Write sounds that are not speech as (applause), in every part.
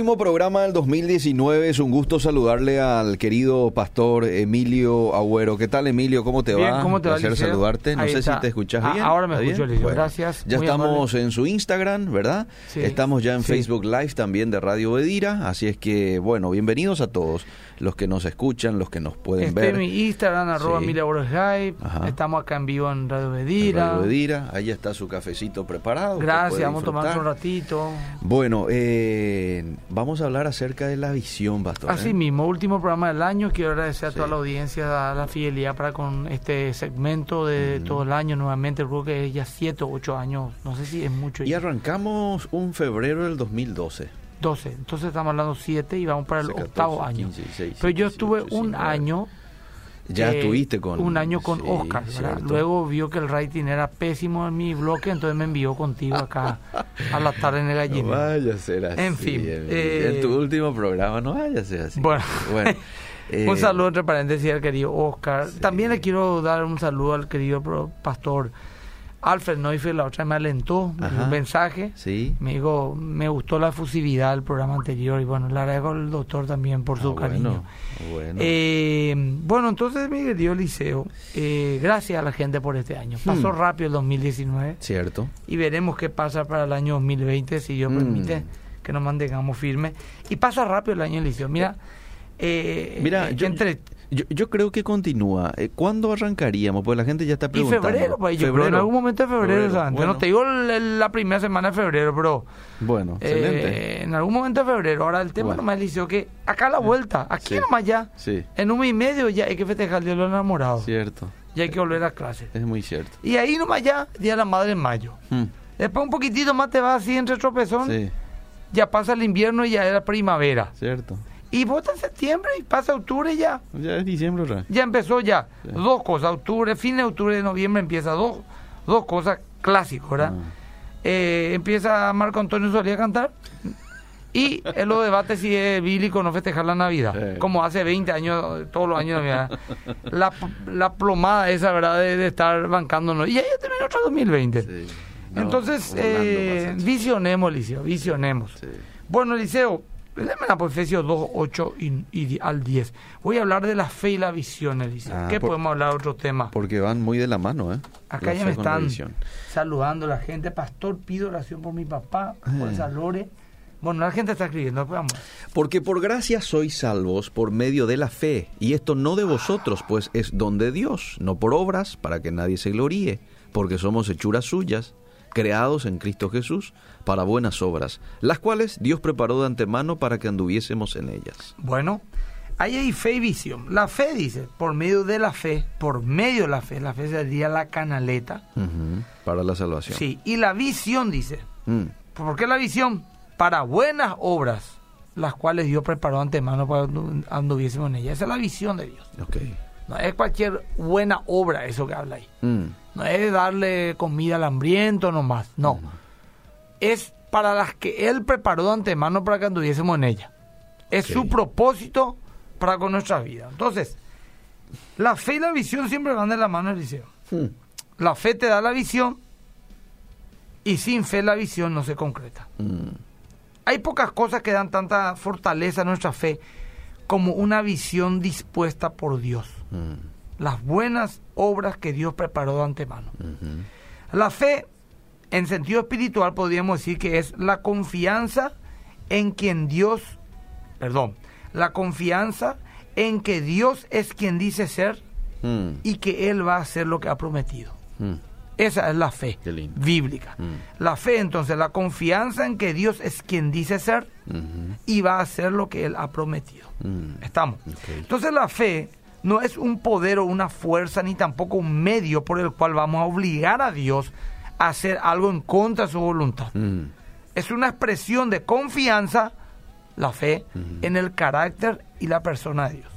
Último programa del 2019. Es un gusto saludarle al querido pastor Emilio Agüero. ¿Qué tal, Emilio? ¿Cómo te Bien, va? ¿cómo te va, Placer Liceo? saludarte. No Ahí sé está. si te escuchas Ah, bien. ahora me ¿Está escucho? Liceo. Bueno, Gracias, Ya estamos en su Instagram, ¿verdad? Sí. Estamos ya en Sí. Facebook Live también de Radio Bedira. Así es que, bueno, bienvenidos a todos los que nos escuchan, los que nos pueden Este ver. es mi Instagram, arroba Sí. Emilia Borges Hype. Estamos acá en vivo en Radio en Bedira. Radio Bedira. Ahí está su cafecito preparado. Gracias, vamos a tomar un ratito. Bueno, eh, vamos a hablar acerca de la visión, pastor. Así ¿eh? mismo, último programa del año. Quiero agradecer a toda Sí. la audiencia, a la fidelidad para con este segmento de todo el año. Nuevamente, creo que es ya 7 o 8 años. No sé si es mucho. Y arrancamos un febrero del 2012. 12. Entonces estamos hablando 7 y vamos para el 14, octavo año. 15, 16, Pero yo 17, estuve un 19. año Ya eh, estuviste con... un año con sí, Oscar. Luego vio que el rating era pésimo en mi bloque, entonces me envió contigo acá a la tarde en el (laughs) No gallino. vaya a ser así. En fin, eh, en tu último programa no vaya a ser así. Bueno. Bueno, eh, (laughs) un saludo entre paréntesis al querido Oscar. También le quiero dar un saludo al querido pastor Alfred Neufeld. La otra vez me alentó, me dio un mensaje. Sí. Me dijo, me gustó la efusividad del programa anterior y bueno, le agradezco al doctor también por su Ah, cariño. Bueno. Eh, bueno, entonces mi querido Liceo, eh, gracias a la gente por este año. Pasó Hmm. rápido el 2019 Cierto. y veremos qué pasa para el año 2020, si Dios Mm. permite que nos mantengamos firmes. Y pasa rápido el año Liceo. Mira, eh, Mira, yo, entre yo, yo creo que continúa. Eh, ¿Cuándo arrancaríamos? Pues la gente ya está y preguntando. febrero, pues yo creo en algún momento de febrero, Febrero, no te digo la primera semana de febrero, pero Bueno, eh, excelente. en algún momento de febrero. Ahora el tema Bueno. nomás Liceo que acá a la vuelta, aquí Sí. nomás ya, Sí, en un mes y medio ya hay que festejar el Día de los Enamorados. cierto. Ya hay que volver a clase. Es muy cierto. Y ahí nomás ya, Día de la Madre en mayo. Hmm, Después un poquitito más te vas así entre tropezón, Sí, ya pasa el invierno y ya era primavera. cierto. Y vota en septiembre y pasa octubre ya. Ya es diciembre vez. Ya empezó ya. Dos cosas, octubre, fin de octubre, de noviembre empieza dos, dos cosas clásicas, ¿verdad? Ah. Eh, empieza Marco Antonio Solía a cantar y él lo debate si es bíblico o no festejar la Navidad. Sí. Como hace 20 años, todos los años de Navidad. La, la plomada esa, ¿verdad? De, de estar bancándonos. Y ya, terminó otro 2020. Sí. No, Entonces, eh, visionemos, Liceo, visionemos. Sí. Bueno, Liceo, léeme la por Efesios 2, 8 y, y al 10. Voy a hablar de la fe y la visión, Eliseo. Ah, ¿Qué por- podemos hablar de otro tema? Porque van muy de la mano, ¿eh? Acá La ya me están saludando la gente. Pastor, pido oración por mi papá, por Eh. esa Lore. Bueno, la gente está escribiendo. después vamos. Porque por gracia sois salvos por medio de la fe, y esto no de vosotros, pues es don de Dios, no por obras, para que nadie se gloríe, porque somos hechuras suyas, creados en Cristo Jesús, para buenas obras, las cuales Dios preparó de antemano para que anduviésemos en ellas. Bueno, ahí hay fe y visión. La fe dice, por medio de la fe, por medio de la fe, la fe sería la canaleta. Para la salvación. Sí, y la visión dice, Mm, ¿Por qué la visión? Para buenas obras, las cuales Dios preparó de antemano para que andu- anduviésemos en ellas. Esa es la visión de Dios. ok. No es cualquier buena obra eso que habla ahí. Mm, No es darle comida al hambriento nomás. No. Es para las que Él preparó de antemano para que anduviésemos en ellas. Es su propósito para con nuestra vida. Entonces, la fe y la visión siempre van de la mano, Eliseo. mm, La fe te da la visión y sin fe la visión no se concreta. mm, Hay pocas cosas que dan tanta fortaleza a nuestra fe como una visión dispuesta por Dios. mm, Las buenas obras que Dios preparó de antemano. La fe, en sentido espiritual, podríamos decir que es la confianza en quien Dios, perdón, la confianza en que Dios es quien dice ser Mm, y que Él va a hacer lo que ha prometido. mm, Esa es la fe bíblica. Mm. La fe, entonces, la confianza en que Dios es quien dice ser y va a hacer lo que Él ha prometido. mm. Estamos. Entonces la fe no es un poder o una fuerza ni tampoco un medio por el cual vamos a obligar a Dios a hacer algo en contra de su voluntad. Mm, Es una expresión de confianza, la fe, en el carácter y la persona de Dios.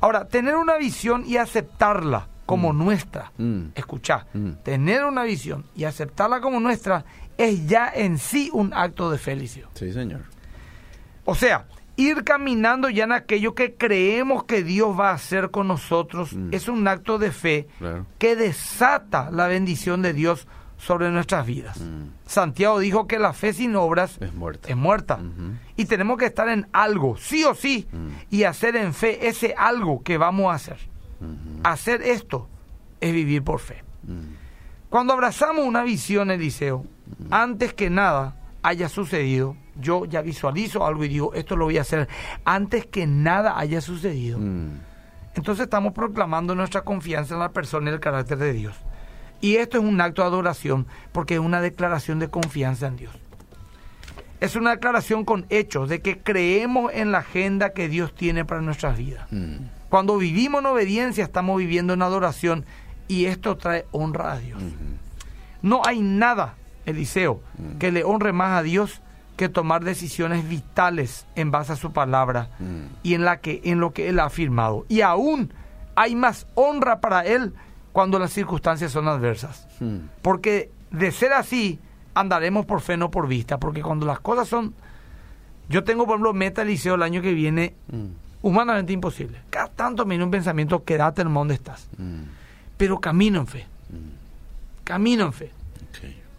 Ahora, tener una visión y aceptarla como nuestra, Mm. escucha, Mm. tener una visión y aceptarla como nuestra es ya en sí un acto de felicidad. Sí, señor. O sea, ir caminando ya en aquello que creemos que Dios va a hacer con nosotros Mm. es un acto de fe Claro. que desata la bendición de Dios sobre nuestras vidas. Santiago dijo que la fe sin obras Es muerta. es muerta. Y tenemos que estar en algo, sí o sí, y hacer en fe ese algo que vamos a hacer. Hacer esto es vivir por fe. Cuando abrazamos una visión, Eliseo, antes que nada haya sucedido, yo ya visualizo algo y digo, esto lo voy a hacer antes que nada haya sucedido. Mm. Entonces estamos proclamando nuestra confianza en la persona y el carácter de Dios. Y esto es un acto de adoración porque es una declaración de confianza en Dios. Es una declaración con hechos de que creemos en la agenda que Dios tiene para nuestras vidas. Mm. Cuando vivimos en obediencia estamos viviendo en adoración y esto trae honra a Dios. No hay nada, Eliseo, que le honre más a Dios que tomar decisiones vitales en base a su palabra y en la que en lo que él ha afirmado. Y aún hay más honra para él cuando las circunstancias son adversas. Porque de ser así, andaremos por fe, no por vista. Porque cuando las cosas son... Yo tengo, por ejemplo, meta Eliseo el año que viene. Humanamente imposible. Cada tanto viene un pensamiento, quédate en donde estás. Mm. Pero camino en fe. Camino en fe.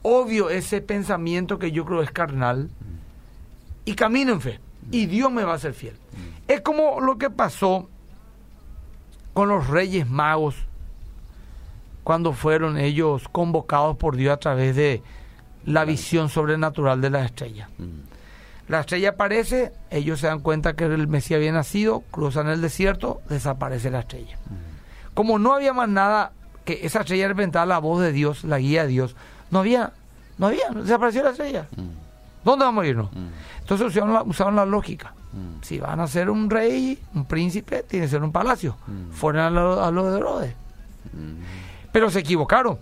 Obvio ese pensamiento que yo creo es carnal. Y camino en fe. Y Dios me va a ser fiel. Es como lo que pasó con los reyes magos cuando fueron ellos convocados por Dios a través de la visión sobrenatural de la estrella. Mm. La estrella aparece, ellos se dan cuenta que el Mesías había nacido, cruzan el desierto, desaparece la estrella. Como no había más nada que esa estrella representaba la voz de Dios, la guía de Dios, no había, no había, desapareció la estrella. Mm. ¿Dónde vamos a irnos? Mm. Entonces usaron la, usaron la lógica. Mm. Si van a ser un rey, un príncipe, tiene que ser un palacio. Mm. Fueron a lo, a lo de Herodes. Mm. Pero se equivocaron.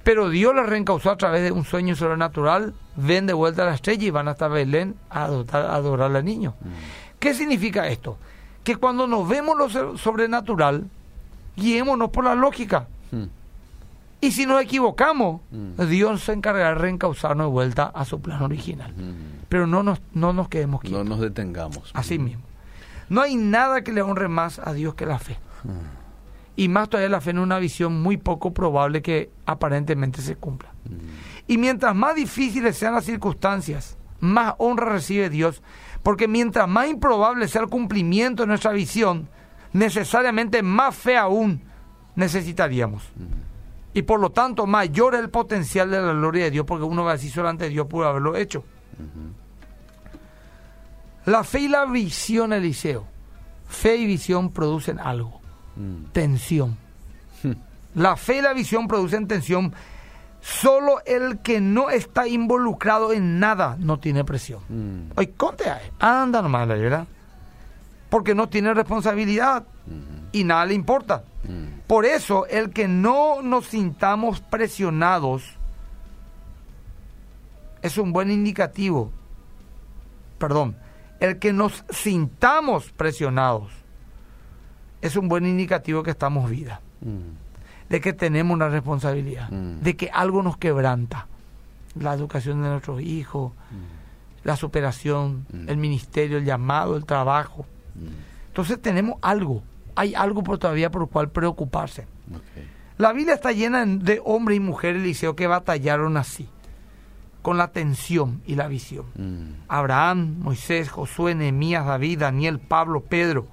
Mm. Pero Dios les reencausó a través de un sueño sobrenatural, ven de vuelta a la estrella y van hasta Belén a adorar, a adorar al niño. ¿Qué significa esto? Que cuando nos vemos lo so- sobrenatural, guiémonos por la lógica. Mm. Y si nos equivocamos, Mm. Dios se encargará de reencauzarnos de vuelta a su plan original. Mm. Pero no nos, no nos quedemos quietos. No nos detengamos. Así mismo. No hay nada que le honre más a Dios que la fe. Y más todavía la fe en una visión muy poco probable que aparentemente se cumpla. Y mientras más difíciles sean las circunstancias, más honra recibe Dios, porque mientras más improbable sea el cumplimiento de nuestra visión, necesariamente más fe aún necesitaríamos. Y por lo tanto, mayor es el potencial de la gloria de Dios, porque uno va a decir solamente Dios pudo haberlo hecho. La fe y la visión, Eliseo. Fe y visión producen algo, Mm. tensión. (laughs) La fe y la visión producen tensión. Solo el que no está involucrado en nada no tiene presión. Mm. Oye, conte. Anda nomás, la verdad. Porque no tiene responsabilidad y nada le importa. Mm. Por eso, el que no nos sintamos presionados es un buen indicativo. Perdón, el que nos sintamos presionados es un buen indicativo que estamos vida, Mm. de que tenemos una responsabilidad, Mm. de que algo nos quebranta. La educación de nuestros hijos, la superación, Mm. el ministerio, el llamado, el trabajo. Mm. Entonces tenemos algo, hay algo por todavía por lo cual preocuparse. La Biblia está llena de hombres y mujeres, Eliseo, que batallaron así, con la tensión y la visión. Mm. Abraham, Moisés, Josué, Nehemías, David, Daniel, Pablo, Pedro.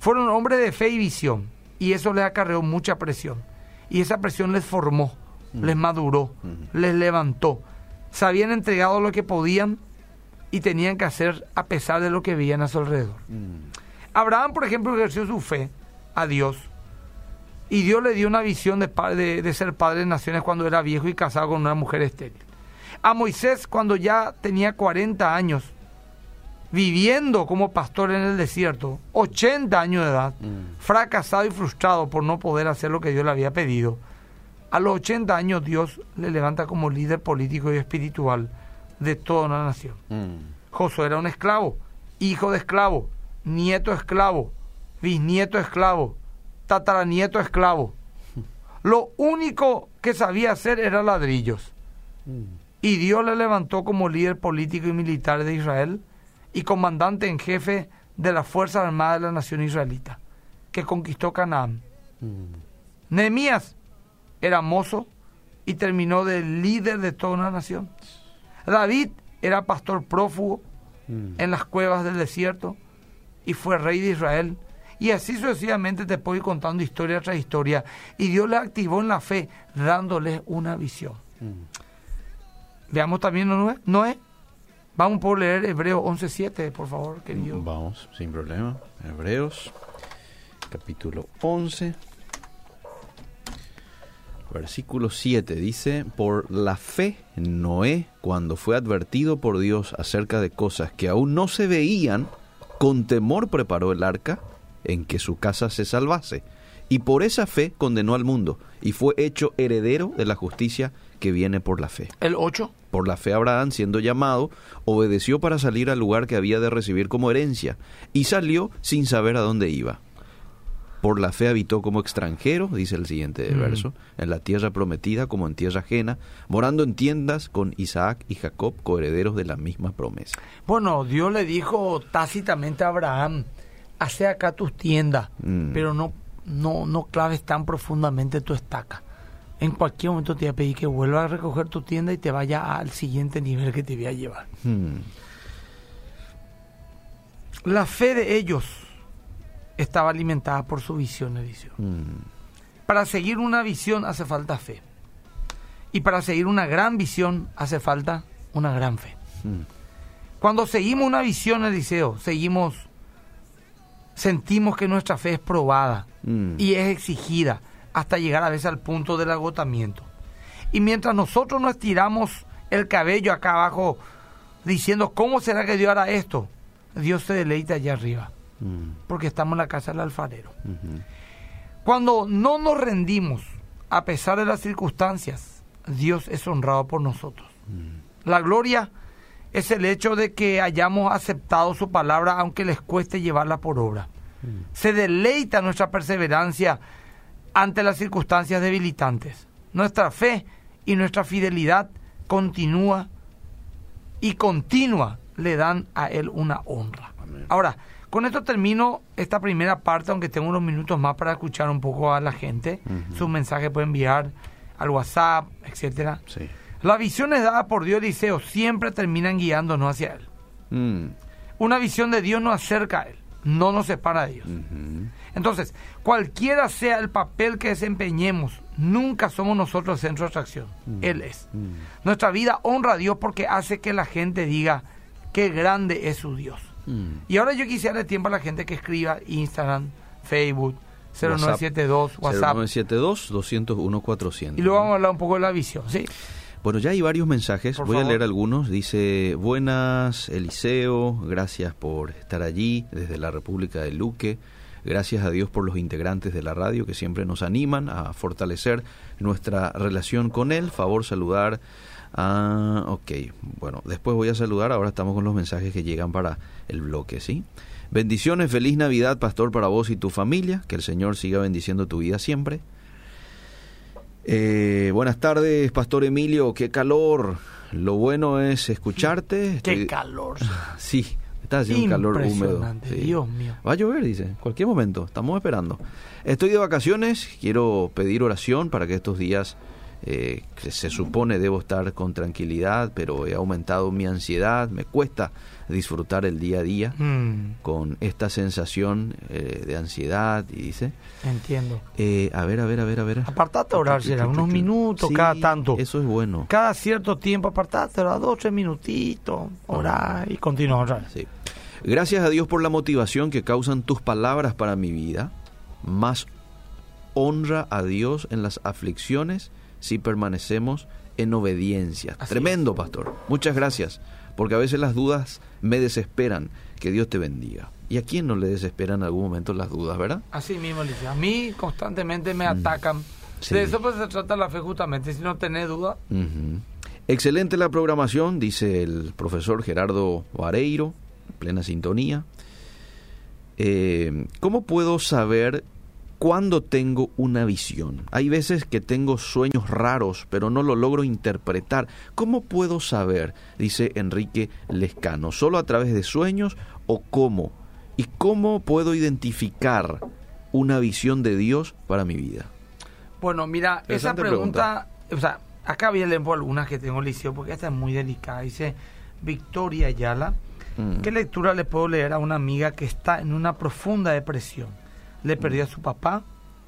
Fueron hombres de fe y visión, y eso les acarreó mucha presión. Y esa presión les formó, les maduró, les levantó. Se habían entregado lo que podían y tenían que hacer a pesar de lo que veían a su alrededor. Abraham, por ejemplo, ejerció su fe a Dios y Dios le dio una visión de, pa- de- de ser padre de naciones cuando era viejo y casado con una mujer estéril. A Moisés, cuando ya tenía 40 años, viviendo como pastor en el desierto, 80 años de edad, Mm. fracasado y frustrado por no poder hacer lo que Dios le había pedido, a los 80 años Dios le levanta como líder político y espiritual de toda una nación. Mm. Josué era un esclavo, hijo de esclavo, nieto esclavo, bisnieto esclavo, tataranieto esclavo. (laughs) Lo único que sabía hacer era ladrillos. Mm. Y Dios le levantó como líder político y militar de Israel y comandante en jefe de las Fuerzas Armadas de la nación israelita, que conquistó Canaán. Mm. Nehemías era mozo, y terminó de líder de toda una nación. David era pastor prófugo Mm. en las cuevas del desierto y fue rey de Israel. Y así sucesivamente te puedo ir contando historia tras historia. Y Dios le activó en la fe, dándoles una visión. Mm. Veamos también Noé. Noé. Vamos por leer Hebreos 11.7, por favor, querido. Vamos, sin problema. Hebreos, capítulo 11, versículo 7. Dice, por la fe, Noé, cuando fue advertido por Dios acerca de cosas que aún no se veían, con temor preparó el arca en que su casa se salvase. Y por esa fe condenó al mundo y fue hecho heredero de la justicia que viene por la fe. El 8. Por la fe Abraham, siendo llamado, obedeció para salir al lugar que había de recibir como herencia, y salió sin saber a dónde iba. Por la fe habitó como extranjero, dice el siguiente Mm. verso, en la tierra prometida como en tierra ajena, morando en tiendas con Isaac y Jacob, coherederos de la misma promesa. Bueno, Dios le dijo tácitamente a Abraham, hace acá tus tiendas, Mm. pero no, no, no claves tan profundamente tu estaca. En cualquier momento te voy a pedir que vuelva a recoger tu tienda y te vaya al siguiente nivel que te voy a llevar. Hmm. La fe de ellos estaba alimentada por su visión, dice. Hmm. Para seguir una visión hace falta fe. Y para seguir una gran visión hace falta una gran fe. Hmm. Cuando seguimos una visión, Eliseo, seguimos, sentimos que nuestra fe es probada Hmm. y es exigida hasta llegar a veces al punto del agotamiento. Y mientras nosotros nos tiramos el cabello acá abajo diciendo, ¿cómo será que Dios hará esto? Dios se deleita allá arriba, Hmm. porque estamos en la casa del alfarero. Cuando no nos rendimos, a pesar de las circunstancias, Dios es honrado por nosotros. La gloria es el hecho de que hayamos aceptado su palabra aunque les cueste llevarla por obra. Se deleita nuestra perseverancia ante las circunstancias debilitantes. Nuestra fe y nuestra fidelidad continúa y continua le dan a Él una honra. Amén. Ahora, con esto termino esta primera parte, aunque tengo unos minutos más para escuchar un poco a la gente. Ujú. Su mensaje puede enviar al WhatsApp, etcétera. Sí. Las visiones dadas por Dios, Eliseo, siempre terminan guiándonos hacia Él. Hmm. Una visión de Dios nos acerca a Él, no nos separa de Dios. Entonces, cualquiera sea el papel que desempeñemos, nunca somos nosotros el centro de atracción. Él es. Hmm. Nuestra vida honra a Dios porque hace que la gente diga qué grande es su Dios. Hmm. Y ahora yo quisiera darle tiempo a la gente que escriba Instagram, Facebook, 0972, WhatsApp. 0972 201 400. Y luego vamos a hablar un poco de la visión, ¿sí? Bueno, ya hay varios mensajes, Por voy favor. a leer algunos. Dice, buenas Eliseo, gracias por estar allí desde la República de Luque. Gracias a Dios por los integrantes de la radio que siempre nos animan a fortalecer nuestra relación con él. Favor saludar a... Ok, bueno, después voy a saludar, ahora estamos con los mensajes que llegan para el bloque, ¿sí? Bendiciones, feliz Navidad, pastor, para vos y tu familia. Que el Señor siga bendiciendo tu vida siempre. Eh, buenas tardes, Pastor Emilio. Qué calor. Lo bueno es escucharte. Qué calor. (laughs) Sí, está haciendo un calor húmedo. Impresionante, sí. Dios mío. Va a llover, dice. Cualquier momento. Estamos esperando. Estoy de vacaciones. Quiero pedir oración para que estos días eh, que se supone debo estar con tranquilidad, pero he aumentado mi ansiedad. Me cuesta disfrutar el día a día Mm, con esta sensación eh, de ansiedad. Y dice, entiendo. eh, a ver, a ver, a ver, a ver. Apartate a orar, será unos minutos Sí, cada tanto. Eso es bueno. Cada cierto tiempo apartate, orar dos, tres minutitos, orar y continuar orar. Sí. Gracias a Dios por la motivación que causan tus palabras para mi vida. Más honra a Dios en las aflicciones si permanecemos en obediencia. Así Tremendo, pastor. Muchas gracias. Porque a veces las dudas me desesperan. Que Dios te bendiga. ¿Y a quién no le desesperan en algún momento las dudas, verdad? Así mismo, Alicia. A mí constantemente me atacan. Mm. Sí. De eso pues se trata la fe justamente. Si no tenés duda. Excelente la programación, dice el profesor Gerardo Vareiro, plena sintonía. Eh, ¿Cómo puedo saber cuándo tengo una visión? Hay veces que tengo sueños raros, pero no lo logro interpretar. ¿Cómo puedo saber? Dice Enrique Lescano. ¿Solo a través de sueños o cómo? ¿Y cómo puedo identificar una visión de Dios para mi vida? Bueno, mira, esa pregunta, o sea, acá voy a leer por algunas que tengo liceo porque esta es muy delicada. Dice Victoria Ayala. Mm. ¿Qué lectura le puedo leer a una amiga que está en una profunda depresión? Le perdió a su papá,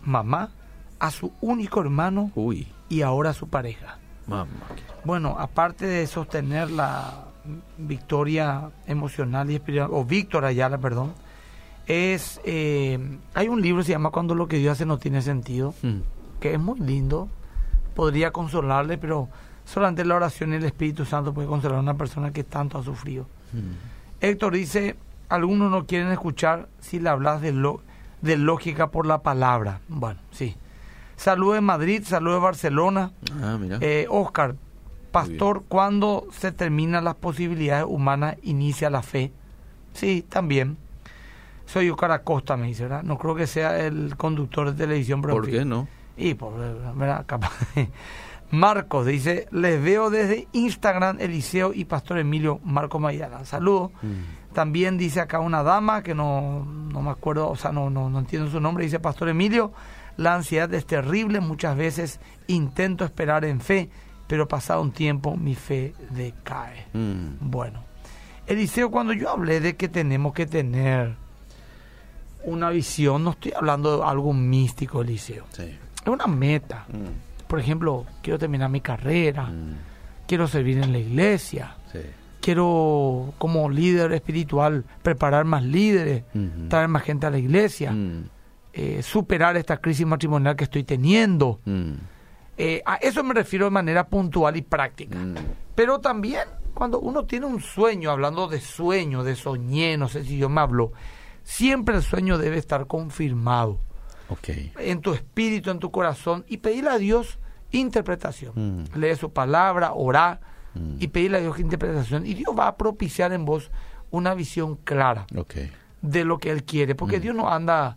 mamá, a su único hermano Uy, y ahora a su pareja. mamá. Bueno, aparte de sostener la victoria emocional y espiritual, o Víctor Ayala, perdón, es, eh, hay un libro que se llama Cuando lo que Dios hace no tiene sentido, Mm. que es muy lindo, podría consolarle, pero solamente la oración y el Espíritu Santo puede consolar a una persona que tanto ha sufrido. Mm. Héctor dice, algunos no quieren escuchar si le hablas de, lo, de lógica por la palabra. Bueno, sí. Saludos de Madrid, saludos de Barcelona. Ah, mira. Eh, Oscar, pastor, ¿cuándo se terminan las posibilidades humanas, inicia la fe? Sí, también. Soy Oscar Acosta, me dice, ¿verdad? No creo que sea el conductor de televisión, pero ¿Por qué no? Y por ¿verdad? Capaz. Marcos dice, les veo desde Instagram, Eliseo y Pastor Emilio Marco Maidana. Saludos. Mm. También dice acá una dama que no, no me acuerdo, o sea, no, no, no entiendo su nombre, dice Pastor Emilio, la ansiedad es terrible, muchas veces intento esperar en fe, pero pasado un tiempo mi fe decae. Mm. Bueno, Eliseo, cuando yo hablé de que tenemos que tener una visión, no estoy hablando de algo místico, Eliseo, Sí. es una meta. Mm. Por ejemplo, quiero terminar mi carrera, Mm. quiero servir en la iglesia, Sí. quiero como líder espiritual preparar más líderes, traer más gente a la iglesia, Mm. eh, superar esta crisis matrimonial que estoy teniendo. Mm. Eh, a eso me refiero de manera puntual y práctica. Pero también cuando uno tiene un sueño, hablando de sueño, de soñé, no sé si yo me hablo, siempre el sueño debe estar confirmado En tu espíritu, en tu corazón y pedirle a Dios interpretación. Mm. Lee su palabra, orá Mm. y pedirle a Dios interpretación y Dios va a propiciar en vos una visión clara de lo que Él quiere, porque Mm. Dios no anda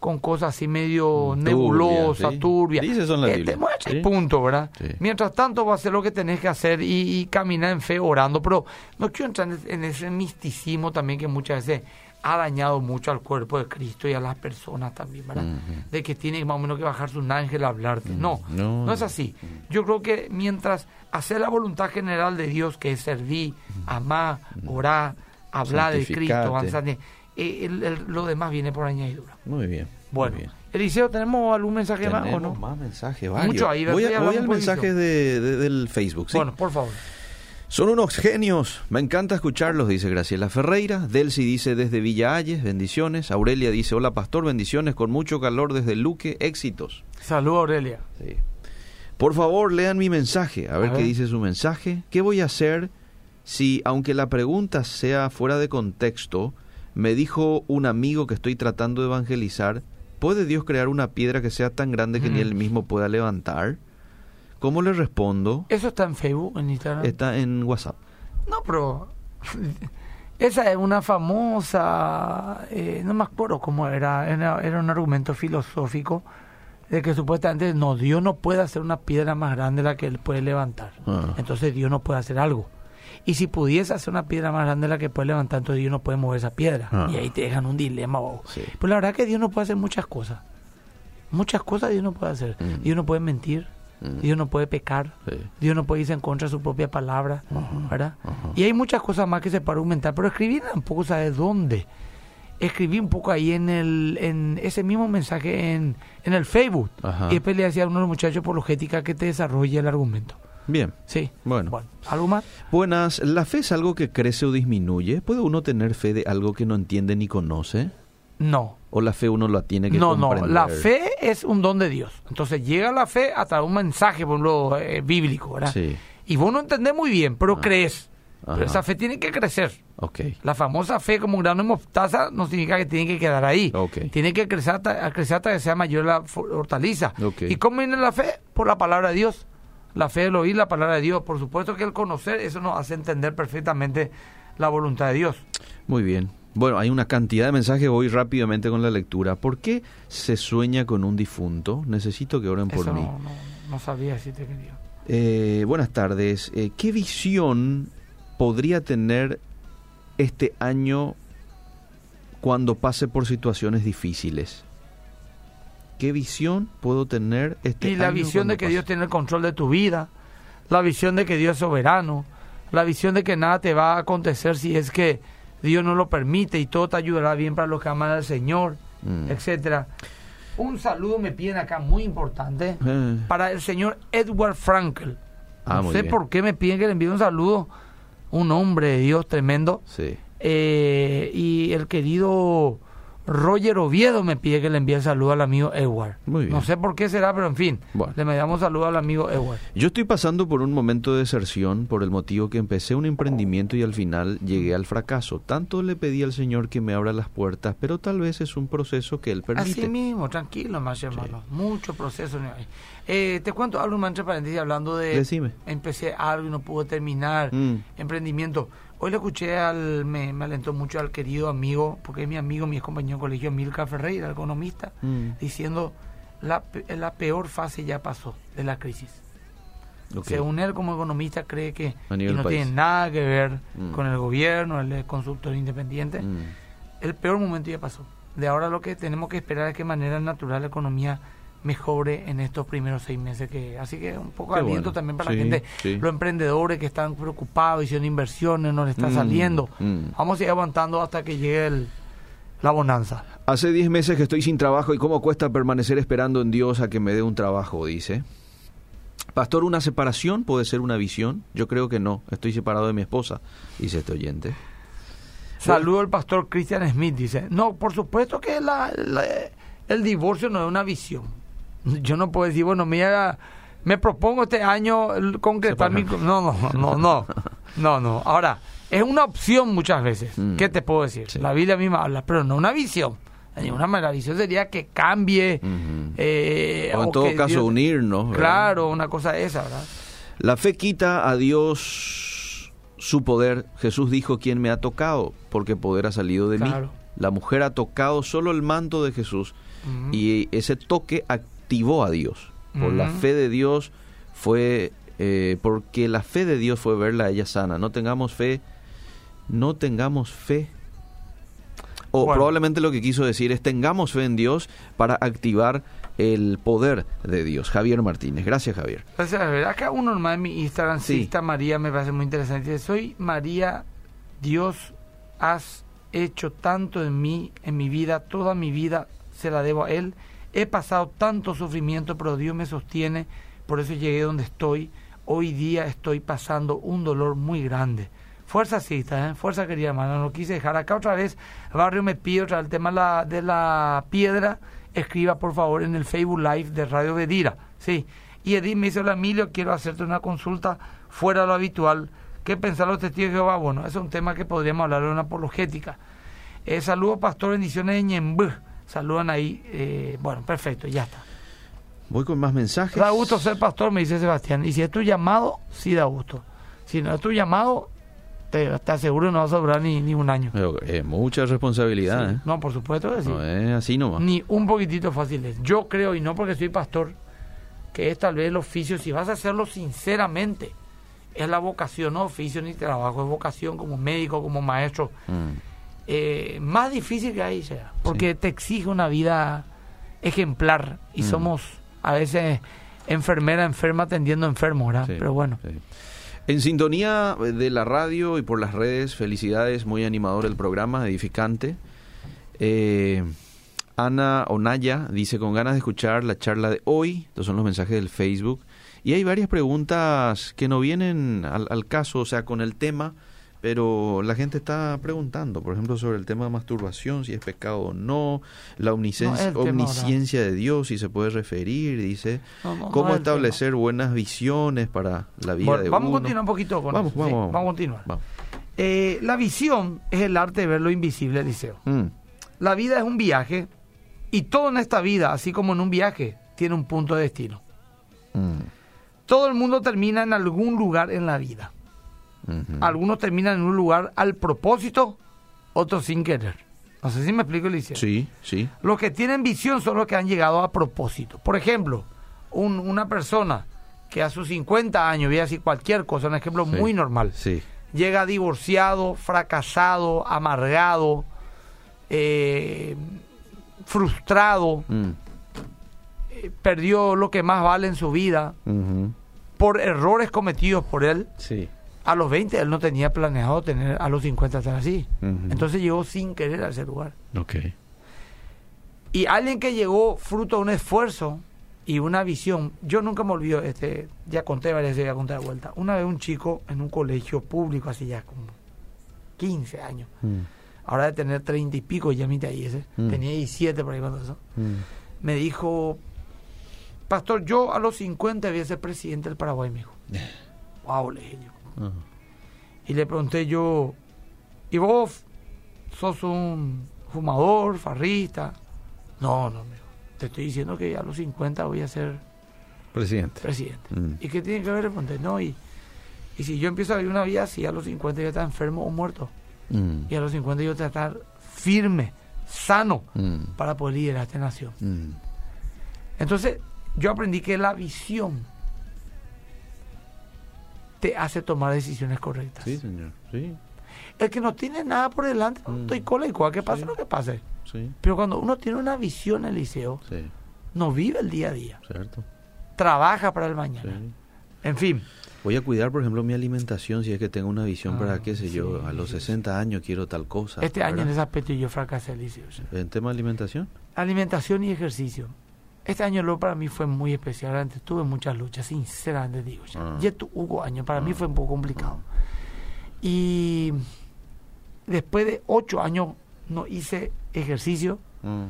con cosas así medio nebulosas, turbia, sí. turbias. Dice la Eh, Biblia, te muestra sí. punto, ¿verdad? Sí. Mientras tanto, va a hacer lo que tenés que hacer y, y caminar en fe orando, pero no quiero entrar en, en ese misticismo también que muchas veces ha dañado mucho al cuerpo de Cristo y a las personas también, ¿verdad? De que tiene más o menos que bajarse un ángel a hablarte. No, Mm, no, no, es así. Yo creo que mientras hacer la voluntad general de Dios, que es servir, amar, orar, hablar de Cristo, avanzar, eh, el- el- lo demás viene por añadidura. Muy bien. Bueno, muy bien. Eliseo, ¿tenemos algún mensaje más o no? más mensajes, varios. Mucho ahí, voy, a- voy al mensaje de- del Facebook. ¿sí? Bueno, por favor. Son unos genios. Me encanta escucharlos, dice Graciela Ferreira. Delcy dice desde Villa Ayes, bendiciones. Aurelia dice, hola pastor, bendiciones con mucho calor desde Luque, éxitos. Saludos, Aurelia. Sí. Por favor, lean mi mensaje, a ver A qué dice su mensaje. ¿Qué voy a hacer si, aunque la pregunta sea fuera de contexto, me dijo un amigo que estoy tratando de evangelizar, ¿puede Dios crear una piedra que sea tan grande que ni Mm. él mismo pueda levantar? ¿Cómo le respondo? ¿Eso está en Facebook, en Instagram? Está en WhatsApp. No, pero (laughs) esa es una famosa, eh, no me acuerdo cómo era, era, era un argumento filosófico de que supuestamente no, Dios no puede hacer una piedra más grande de la que él puede levantar. Ah. Entonces Dios no puede hacer algo. Y si pudiese hacer una piedra más grande de la que puede levantar, entonces Dios no puede mover esa piedra. Ah. Y ahí te dejan un dilema. bobo. Sí. Pues la verdad que Dios no puede hacer muchas cosas. Muchas cosas Dios no puede hacer. Mm. Dios no puede mentir. Mm. Dios no puede pecar. Sí. Dios no puede irse en contra de su propia palabra, ¿verdad? Y hay muchas cosas más que se pueden argumentar, pero escribir tampoco sabe dónde. Escribí un poco ahí en el en ese mismo mensaje en, en el Facebook. Y después le decía a uno de los muchachos apologética que te desarrolle el argumento. Bien. Sí. Bueno. Bueno, ¿algo más? Buenas. ¿La fe es algo que crece o disminuye? ¿Puede uno tener fe de algo que no entiende ni conoce? No. ¿O la fe uno la tiene que No, no, la fe es un don de Dios. Entonces llega la fe a través de un mensaje, por ejemplo, eh, bíblico, ¿verdad? Sí. Y vos no entendés muy bien, pero Ah. crees. Ajá. Pero esa fe tiene que crecer. Ok. La famosa fe como un grano de mostaza no significa que tiene que quedar ahí. Ok. Tiene que crecer hasta, crecer hasta que sea mayor la hortaliza. Ok. ¿Y cómo viene la fe? Por la palabra de Dios. La fe, el oír la palabra de Dios. Por supuesto que el conocer, eso nos hace entender perfectamente la voluntad de Dios. Muy bien. Bueno, hay una cantidad de mensajes. Voy rápidamente con la lectura. ¿Por qué se sueña con un difunto? Necesito que oren por mí. no, no, no sabía decirte querido. Eh, buenas tardes. Eh, ¿Qué visión podría tener este año cuando pase por situaciones difíciles? ¿Qué visión puedo tener este y año? la visión de que pase? Dios tiene el control de tu vida, la visión de que Dios es soberano, la visión de que nada te va a acontecer si es que Dios no lo permite y todo te ayudará bien para los que aman al Señor, Mm. etcétera. Un saludo me piden acá muy importante Eh. para el señor Edward Frankel. Ah, no sé bien. por qué me piden que le envíe un saludo. Un hombre de Dios tremendo. Sí. Eh, y el querido Roger Oviedo me pide que le envíe saludo al amigo Edward. Muy bien. No sé por qué será, pero en fin, Bueno. le mandamos saludo al amigo Edward. Yo estoy pasando por un momento de deserción por el motivo que empecé un emprendimiento y al final llegué al fracaso. Tanto le pedí al Señor que me abra las puertas, pero tal vez es un proceso que Él permite. Así mismo, tranquilo, más hermano. Mucho proceso. Eh, te cuento algo entre paréntesis hablando de... Decime. Empecé algo y no pude terminar. Mm. Emprendimiento. Hoy le escuché al... Me, me alentó mucho al querido amigo, porque es mi amigo, mi compañero de colegio, Milka Ferreira, economista, Mm. diciendo la, la peor fase ya pasó de la crisis. Ok. Según él, como economista, cree que nivel no país. tiene nada que ver Mm. con el gobierno, él es consultor independiente. Mm. El peor momento ya pasó. De ahora lo que tenemos que esperar es que de manera natural la economía mejore en estos primeros seis meses. que Así que un poco Qué aliento bueno. también para Sí, la gente, sí. los emprendedores que están preocupados, hicieron inversiones, no le está Mm, saliendo. mm. Vamos a seguir aguantando hasta que llegue el- la bonanza. Hace 10 meses que estoy sin trabajo y cómo cuesta permanecer esperando en Dios a que me dé un trabajo, dice. Pastor, ¿una separación puede ser una visión? Yo creo que no. Estoy separado de mi esposa, dice este oyente. Saludo al pastor Christian Smith, dice. No, por supuesto que la- la- el divorcio no es una visión. Yo no puedo decir, bueno, mira, me propongo este año concretar mi... No, no, no, no, no, no. Ahora, es una opción muchas veces. Mm. ¿Qué te puedo decir? Sí. La Biblia misma habla, pero no una visión. De ninguna manera, la visión sería que cambie. Eh, O en o todo que caso, Dios- unirnos. ¿verdad? Claro, una cosa esa, ¿verdad? La fe quita a Dios su poder. Jesús dijo, ¿quién me ha tocado? Porque poder ha salido de Claro. mí. La mujer ha tocado solo el manto de Jesús y ese toque activó a Dios. Por la fe de Dios fue, eh, porque la fe de Dios fue verla a ella sana. No tengamos fe, no tengamos fe. O Bueno. probablemente lo que quiso decir es tengamos fe en Dios para activar el poder de Dios. Javier Martínez. Gracias, Javier. La verdad, acá uno nomás en mi Instagram, Sí. Sista María, me parece muy interesante. Soy María, Dios, has hecho tanto en mí, en mi vida, toda mi vida se la debo a Él. He pasado tanto sufrimiento, pero Dios me sostiene, por eso llegué donde estoy. Hoy día estoy pasando un dolor muy grande. Fuerza, Sista, ¿eh? fuerza, querida hermana, no quise dejar. Acá otra vez, Barrio me pide otra el tema de la, piedra. Escriba, por favor, en el Facebook Live de Radio Vedira. Sí. Y Edith me dice, hola Emilio, quiero hacerte una consulta fuera de lo habitual. ¿Qué pensar los testigos de Jehová? Bueno, es un tema que podríamos hablar de una apologética. Eh, saludos, pastor, bendiciones de. Saludan ahí. eh, bueno, perfecto, ya está. Voy con más mensajes. Da gusto ser pastor, me dice Sebastián. Y si es tu llamado, sí da gusto. Si no es tu llamado, te, te aseguro no vas a sobrar ni, ni un año. Pero, eh, mucha responsabilidad, Sí. ¿eh? No, por supuesto que sí. No es así nomás. Ni un poquitito fácil es. Yo creo, y no porque soy pastor, que es tal vez el oficio, si vas a hacerlo sinceramente, es la vocación, no oficio ni trabajo, es vocación como médico, como maestro. Mm. Eh, más difícil que ahí sea, porque te exige una vida ejemplar y Mm. somos a veces enfermera, enferma atendiendo enfermos, ¿verdad? Sí, Pero bueno, sí. En sintonía de la radio y por las redes, felicidades, muy animador el programa, edificante. Eh, Ana Onaya dice con ganas de escuchar la charla de hoy, estos son los mensajes del Facebook, y hay varias preguntas que no vienen al, al caso, o sea, con el tema, pero la gente está preguntando, por ejemplo, sobre el tema de masturbación, si es pecado o no, la omnisciencia, No de Dios, si se puede referir, dice, no, no, cómo establecer buenas visiones para la vida Bueno, de vamos uno. a continuar un poquito con Vamos, eso, vamos, sí, vamos. vamos a continuar. Vamos. Eh, la visión es el arte de ver lo invisible, Eliseo. Mm, La vida es un viaje y todo en esta vida, así como en un viaje, tiene un punto de destino. mm, Todo el mundo termina en algún lugar en la vida. Algunos terminan en un lugar al propósito, otros sin querer. No sé si me explico, Eliseo. Sí, sí. Los que tienen visión son los que han llegado a propósito. Por ejemplo, un- una persona que a sus 50 años, voy a decir cualquier cosa, un ejemplo Sí. muy normal, Sí. llega divorciado, fracasado, amargado, eh, frustrado, Mm, eh, perdió lo que más vale en su vida, por errores cometidos por él, Sí. A los 20 él no tenía planeado tener a los 50 estar así. Entonces llegó sin querer a ese lugar. Ok. Y alguien que llegó fruto de un esfuerzo y una visión, yo nunca me olvido, este, ya conté varias veces, ya conté de vuelta. Una vez un chico en un colegio público, así ya como 15 años, Mm. ahora de tener 30 y pico, ya mitad ahí ese, Mm. tenía 17 por ahí cuando eso, Mm. me dijo, Pastor, yo a los 50 voy a ser presidente del Paraguay, me dijo. Wow, le dije yo. Y le pregunté yo, ¿y vos sos un fumador, farrista? No, no, dijo. Te estoy diciendo que a los 50 voy a ser Presidente. presidente. Mm. ¿Y qué tiene que ver? Le pregunté, no, y, y si yo empiezo a vivir una vida así, a los 50 yo estar enfermo o muerto. Mm. Y a los 50 yo estar firme, sano, Mm. para poder liderar esta nación. Entonces, yo aprendí que la visión te hace tomar decisiones correctas. Sí, señor. Sí. El que no tiene nada por delante, Mm. estoy cola y cual, que pase Sí. lo que pase. Sí. Pero cuando uno tiene una visión, Eliseo, Sí. no vive el día a día, Cierto. trabaja para el mañana. En fin, Voy a cuidar, por ejemplo, mi alimentación si es que tengo una visión Ah, para, qué sé yo, a los sí, 60 años quiero tal cosa. este año en ese aspecto yo fracasé, Eliseo. ¿En tema de alimentación? Alimentación y ejercicio. Este año lo para mí fue muy especial. Antes tuve muchas luchas, sinceramente digo. Ya, Ah. Ya tu- hubo años, para mí Ah. fue un poco complicado. Y después de ocho años no hice ejercicio, Mm.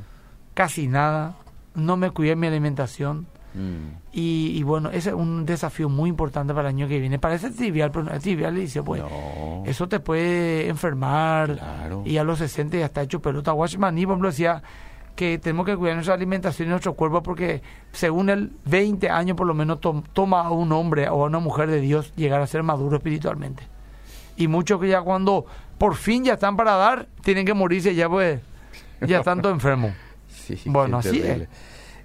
casi nada, no me cuidé mi alimentación. Mm. Y, y bueno, ese es un desafío muy importante para el año que viene. Parece trivial, pero no es trivial. Y dice, pues, No. eso te puede enfermar. Claro. Y a los 60 ya está hecho pelota. Watchman, por ejemplo, decía que tenemos que cuidar nuestra alimentación y nuestro cuerpo porque según él, 20 años por lo menos tom- toma a un hombre o a una mujer de Dios llegar a ser maduro espiritualmente. Y muchos que ya cuando por fin ya están para dar, tienen que morirse ya pues, ya están todos (laughs) enfermos. Sí, Bueno, así terrible.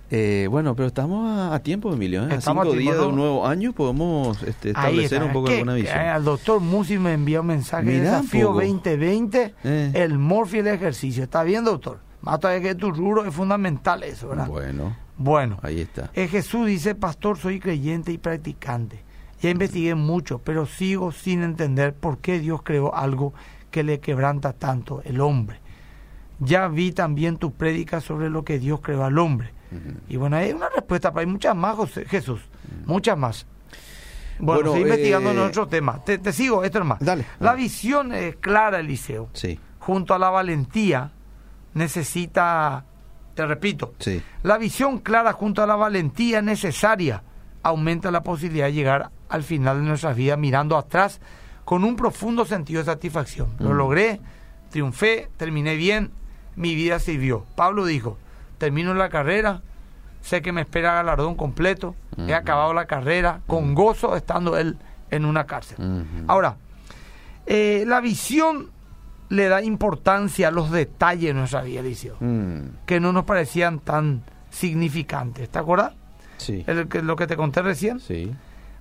Eh, bueno, pero estamos a, a tiempo, Emilio. ¿eh? A Estamos a cinco tiempo, días de un nuevo año podemos este, establecer un poco ¿Qué? alguna visión. Eh, Al doctor Musi me envía un mensaje Mirá un desafío poco. 2020, Eh. el morfio y el ejercicio. ¿Está bien, doctor? Más todavía que tu rubro es fundamental eso, ¿verdad? Bueno, Bueno, ahí está. Eh, Jesús dice, pastor, soy creyente y practicante. Ya investigué mucho, pero sigo sin entender por qué Dios creó algo que le quebranta tanto el hombre. Ya vi también tu prédica sobre lo que Dios creó al hombre. Y bueno, hay una respuesta, pero hay muchas más, José- Jesús, muchas más. Bueno, Bueno, estoy investigando eh, en otro tema. Te, te sigo, esto es más. Dale, La visión es clara, Eliseo, Sí, junto a la valentía, necesita, te repito, sí. la visión clara junto a la valentía necesaria aumenta la posibilidad de llegar al final de nuestras vidas mirando atrás con un profundo sentido de satisfacción. Lo Mm. logré, triunfé, terminé bien, mi vida sirvió. Pablo dijo, termino la carrera, sé que me espera galardón completo, he Ujú. acabado la carrera con gozo estando él en una cárcel. Ujú. Ahora, eh, la visión le da importancia a los detalles de nuestra vida, Eliseo Mm, que no nos parecían tan significantes. ¿Te acuerdas? sí, El lo que te conté recién. sí.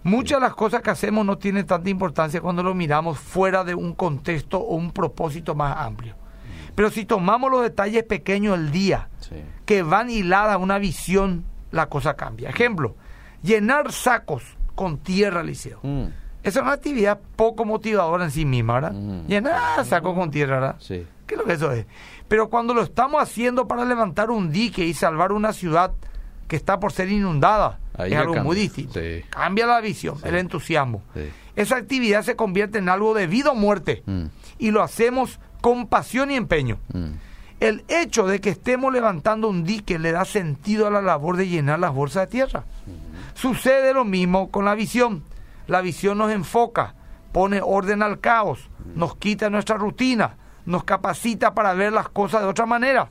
Muchas de las cosas que hacemos no tienen tanta importancia cuando lo miramos fuera de un contexto o un propósito más amplio. Pero si tomamos los detalles pequeños del día, Sí. que van hiladas a una visión, la cosa cambia. Ejemplo, llenar sacos con tierra, Liceo. Mm, es una actividad poco motivadora en sí misma, ¿verdad? Mm. Llenar sacos con tierra, ¿verdad? sí. ¿Qué es lo que eso es? Pero cuando lo estamos haciendo para levantar un dique y salvar una ciudad que está por ser inundada, Ahí es algo cambia. muy distinto. Sí. Cambia la visión, Sí. el entusiasmo. Sí. Esa actividad se convierte en algo de vida o muerte Mm, y lo hacemos con pasión y empeño. mm, El hecho de que estemos levantando un dique le da sentido a la labor de llenar las bolsas de tierra. Sucede lo mismo con la visión. La visión nos enfoca, pone orden al caos, nos quita nuestra rutina, nos capacita para ver las cosas de otra manera.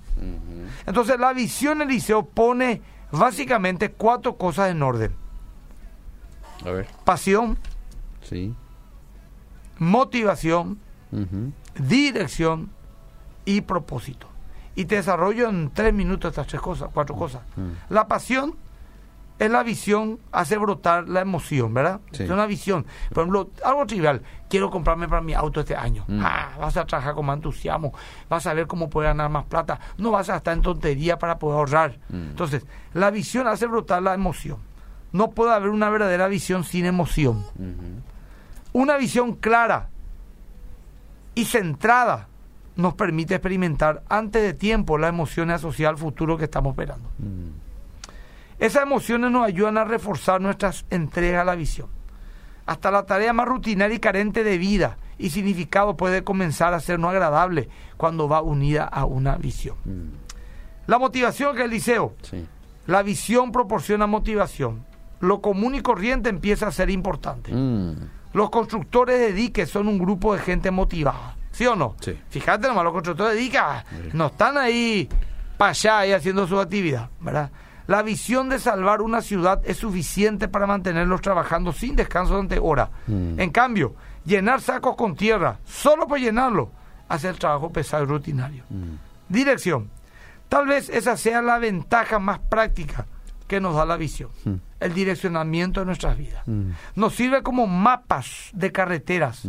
Entonces la visión Eliseo pone básicamente cuatro cosas en orden. A ver. Pasión, Sí. motivación, dirección y propósito. Y te desarrollo en tres minutos estas tres cosas, cuatro cosas. La pasión es la visión, hace brotar la emoción, ¿verdad? Sí. Es una visión. Por ejemplo, algo trivial, quiero comprarme para mi auto este año. Mm. Ah, vas a trabajar con más entusiasmo, vas a ver cómo puedes ganar más plata, no vas a estar en tontería para poder ahorrar. Mm. Entonces, la visión hace brotar la emoción. no puede haber una verdadera visión sin emoción. Una visión clara y centrada nos permite experimentar antes de tiempo las emociones asociadas al futuro que estamos esperando. Esas emociones nos ayudan a reforzar nuestras entregas a la visión. Hasta la tarea más rutinaria y carente de vida y significado puede comenzar a ser no agradable cuando va unida a una visión. Mm. La motivación que el liceo. Sí. La visión proporciona motivación. Lo común y corriente empieza a ser importante. Mm. Los constructores de diques son un grupo de gente motivada. ¿Sí o no? Sí. Fíjate nomás, los constructores de diques ah, Sí. no están ahí para allá ahí haciendo su actividad, ¿verdad? La visión de salvar una ciudad es suficiente para mantenerlos trabajando sin descanso durante horas. Mm. En cambio, llenar sacos con tierra, solo por llenarlo, hace el trabajo pesado y rutinario. Mm. Dirección. Tal vez esa sea la ventaja más práctica que nos da la visión. Mm. El direccionamiento de nuestras vidas. Nos sirve como mapas de carreteras.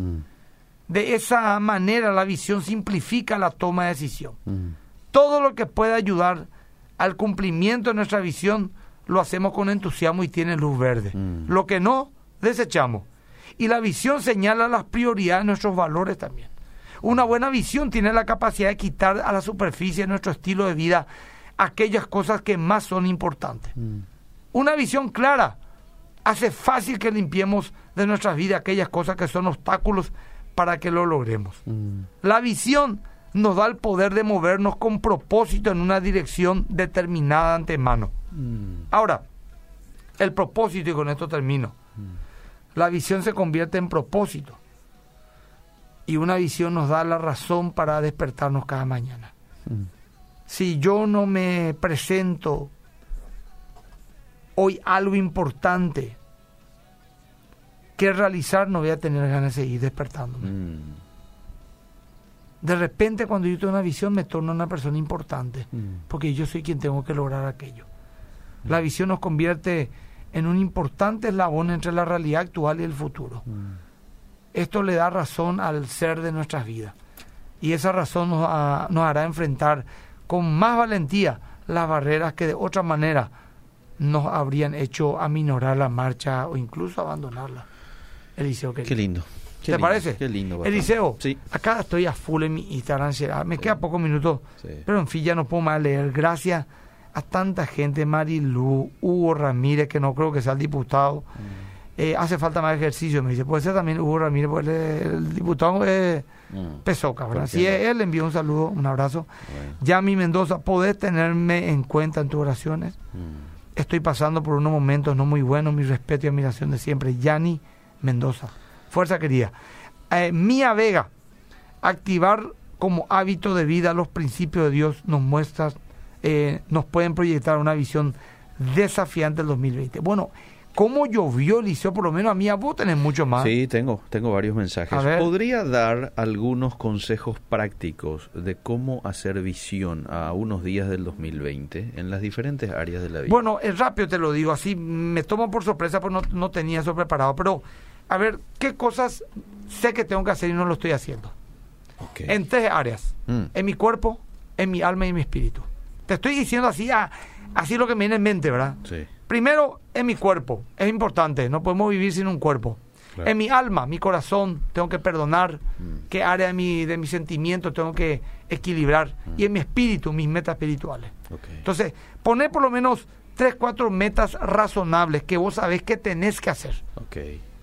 De esa manera la visión simplifica la toma de decisión. Todo lo que pueda ayudar al cumplimiento de nuestra visión lo hacemos con entusiasmo y tiene luz verde. Mm. Lo que no, desechamos. Y la visión señala las prioridades de nuestros valores también. Una buena visión tiene la capacidad de quitar a la superficie de nuestro estilo de vida aquellas cosas que más son importantes. Mm. Una visión clara hace fácil que limpiemos de nuestras vidas aquellas cosas que son obstáculos para que lo logremos. Mm. La visión nos da el poder de movernos con propósito en una dirección determinada de antemano. Mm. Ahora, el propósito, y con esto termino, la visión se convierte en propósito. Y una visión nos da la razón para despertarnos cada mañana. Mm. Si yo no me presento hoy algo importante que realizar, no voy a tener ganas de seguir despertándome. Mm. De repente, cuando yo tengo una visión, me torno una persona importante, Mm. porque yo soy quien tengo que lograr aquello. La visión nos convierte en un importante eslabón entre la realidad actual y el futuro. Mm. Esto le da razón al ser de nuestras vidas. Y esa razón nos, ha- nos hará enfrentar con más valentía las barreras que de otra manera nos habrían hecho aminorar la marcha o incluso abandonarla. Eliseo, Qué lindo. Qué ¿Te lindo, parece? Qué lindo. bastante. Eliseo, Sí. acá estoy a full en mi Instagram. Me queda pocos minutos, Sí. pero en fin, ya no puedo más leer. Gracias a tanta gente, Marilu, Hugo Ramírez, que no creo que sea el diputado. Mm. Eh, hace falta más ejercicio, me dice. Puede ser también Hugo Ramírez, porque él es- el diputado es Mm. Pesoca, ¿verdad? ¿Por qué Si es él, le envío un saludo, un abrazo. Bueno. Yami Mendoza, ¿podés tenerme en cuenta en tus oraciones? Mm. Estoy pasando por unos momentos no muy buenos, mi respeto y admiración de siempre. Yani Mendoza. Fuerza querida. Eh, Mía Vega, activar como hábito de vida los principios de Dios nos muestra, eh, nos pueden proyectar una visión desafiante del 2020. Bueno, ¿cómo llovió Eliseo? Por lo menos a mí, a vos tenés mucho más. Sí, tengo, tengo varios mensajes. ¿Podría dar algunos consejos prácticos de cómo hacer visión a unos días del 2020 en las diferentes áreas de la vida? Bueno, es rápido te lo digo, así me tomo por sorpresa porque no, no tenía eso preparado. Pero, a ver, ¿qué cosas sé que tengo que hacer y no lo estoy haciendo? En tres áreas. Mm. En mi cuerpo, en mi alma y en mi espíritu. Te estoy diciendo así, ah, así lo que me viene en mente, ¿verdad? Sí. Primero, en mi cuerpo. Es importante, no podemos vivir sin un cuerpo. Claro. En mi alma, mi corazón, tengo que perdonar. Mm. ¿Qué área de mi, de mis sentimientos tengo que equilibrar? Y en mi espíritu, mis metas espirituales. Ok. Entonces, poner por lo menos tres, cuatro metas razonables que vos sabés que tenés que hacer. ok.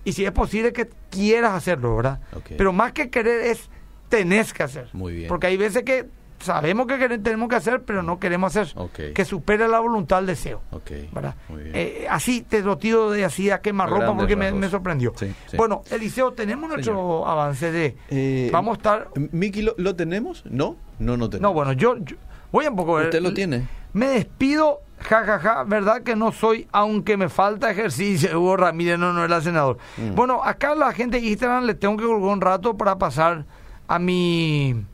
Y si es posible que quieras hacerlo, ¿verdad? Pero más que querer es tenés que hacer. Muy bien. Porque hay veces que sabemos que quere- tenemos que hacer, pero no queremos hacer. Que supera la voluntad al deseo. Ok. ¿verdad? Muy bien. Eh, así te lo tiro de así a quemarropa porque me, sorprendió. Sí, sí. Bueno, Eliseo, tenemos nuestro avance de... Eh, vamos a estar... Miki, ¿lo, lo tenemos? ¿No? No, no tenemos. No, bueno, yo, yo- voy a un poco... ver- ¿Usted lo tiene? Me despido, jajaja, verdad que no soy, aunque me falta ejercicio, (laughs) Hugo Ramírez no, no era senador. Mm. Bueno, acá la gente de Instagram le tengo que colgar un rato para pasar a mi,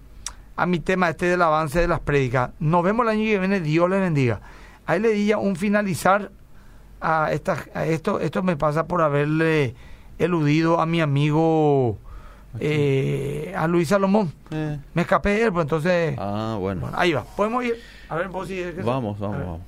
a mi tema este del avance de las prédicas. Nos vemos el año que viene, Dios les bendiga. Ahí le di ya un finalizar a, esta, a esto. Esto me pasa por haberle eludido a mi amigo, eh, a Luis Salomón. Eh. Me escapé de él, pues entonces... Ah, bueno. Bueno, ahí va. Podemos ir. A ver, vos si. Vamos, vamos, A ver. vamos.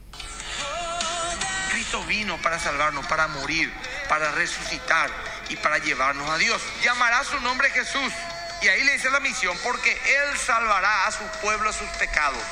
Cristo vino para salvarnos, para morir, para resucitar y para llevarnos a Dios. Llamará su nombre Jesús. Y ahí le dice la misión, porque Él salvará a su pueblo sus pecados.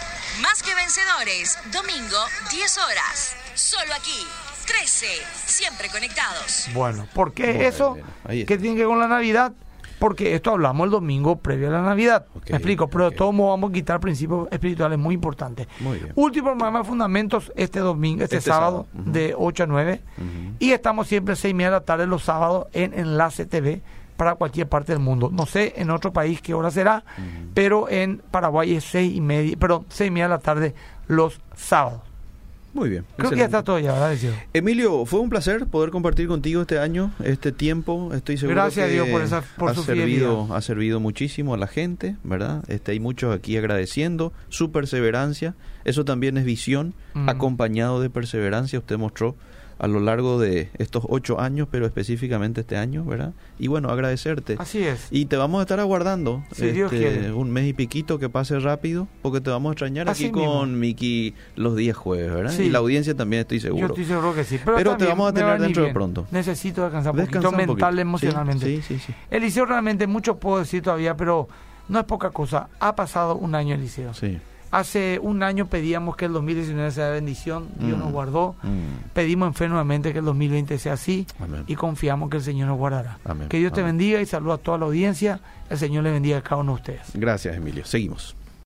Más que vencedores, domingo, 10 horas. Solo aquí, 13, siempre conectados. Bueno, ¿por qué Bueno, eso? ¿Qué tiene que ver con la Navidad? Porque esto hablamos el domingo previo a la Navidad. Me explico, pero de todos modos vamos a quitar principios espirituales muy importantes. Muy bien. Último programa de Fundamentos este domingo, este, Este sábado, de 8 a 9. Ujú. Y estamos siempre a 6 y media de la tarde los sábados en Enlace TV para cualquier parte del mundo. No sé en otro país qué hora será, pero en Paraguay es 6 y media, perdón, 6 y media de la tarde los sábados. Muy bien. Creo que ya excelente. está todo ya, ¿verdad? Emilio, fue un placer poder compartir contigo este año, este tiempo. Estoy seguro Gracias a que Dios por esa- por ha su servido, fidelidad. ha servido muchísimo a la gente, ¿verdad? Este, hay muchos aquí agradeciendo su perseverancia. Eso también es visión, Mm. acompañado de perseverancia. Usted mostró a lo largo de estos ocho años, pero específicamente este año, ¿verdad? Y bueno, agradecerte. Así es. Y te vamos a estar aguardando Si este, un mes y piquito que pase rápido, porque te vamos a extrañar Así aquí mismo. con Miki los días jueves, ¿verdad? Sí. Y la audiencia también estoy seguro. Yo estoy seguro que sí. Pero, Pero te vamos a tener dentro de pronto. Necesito descansar un poquito un mental, poquito. emocionalmente. Sí, sí, sí. Eliseo realmente mucho puedo decir todavía, pero no es poca cosa. Ha pasado un año, Eliseo. Sí. Hace un año pedíamos que el 2019 sea de bendición. Dios Mm. nos guardó. Mm. Pedimos en fe nuevamente que el 2020 sea así. Amén. Y confiamos que el Señor nos guardará. Amén. Que Dios te bendiga y saluda a toda la audiencia. El Señor le bendiga a cada uno de ustedes. Gracias, Emilio. Seguimos.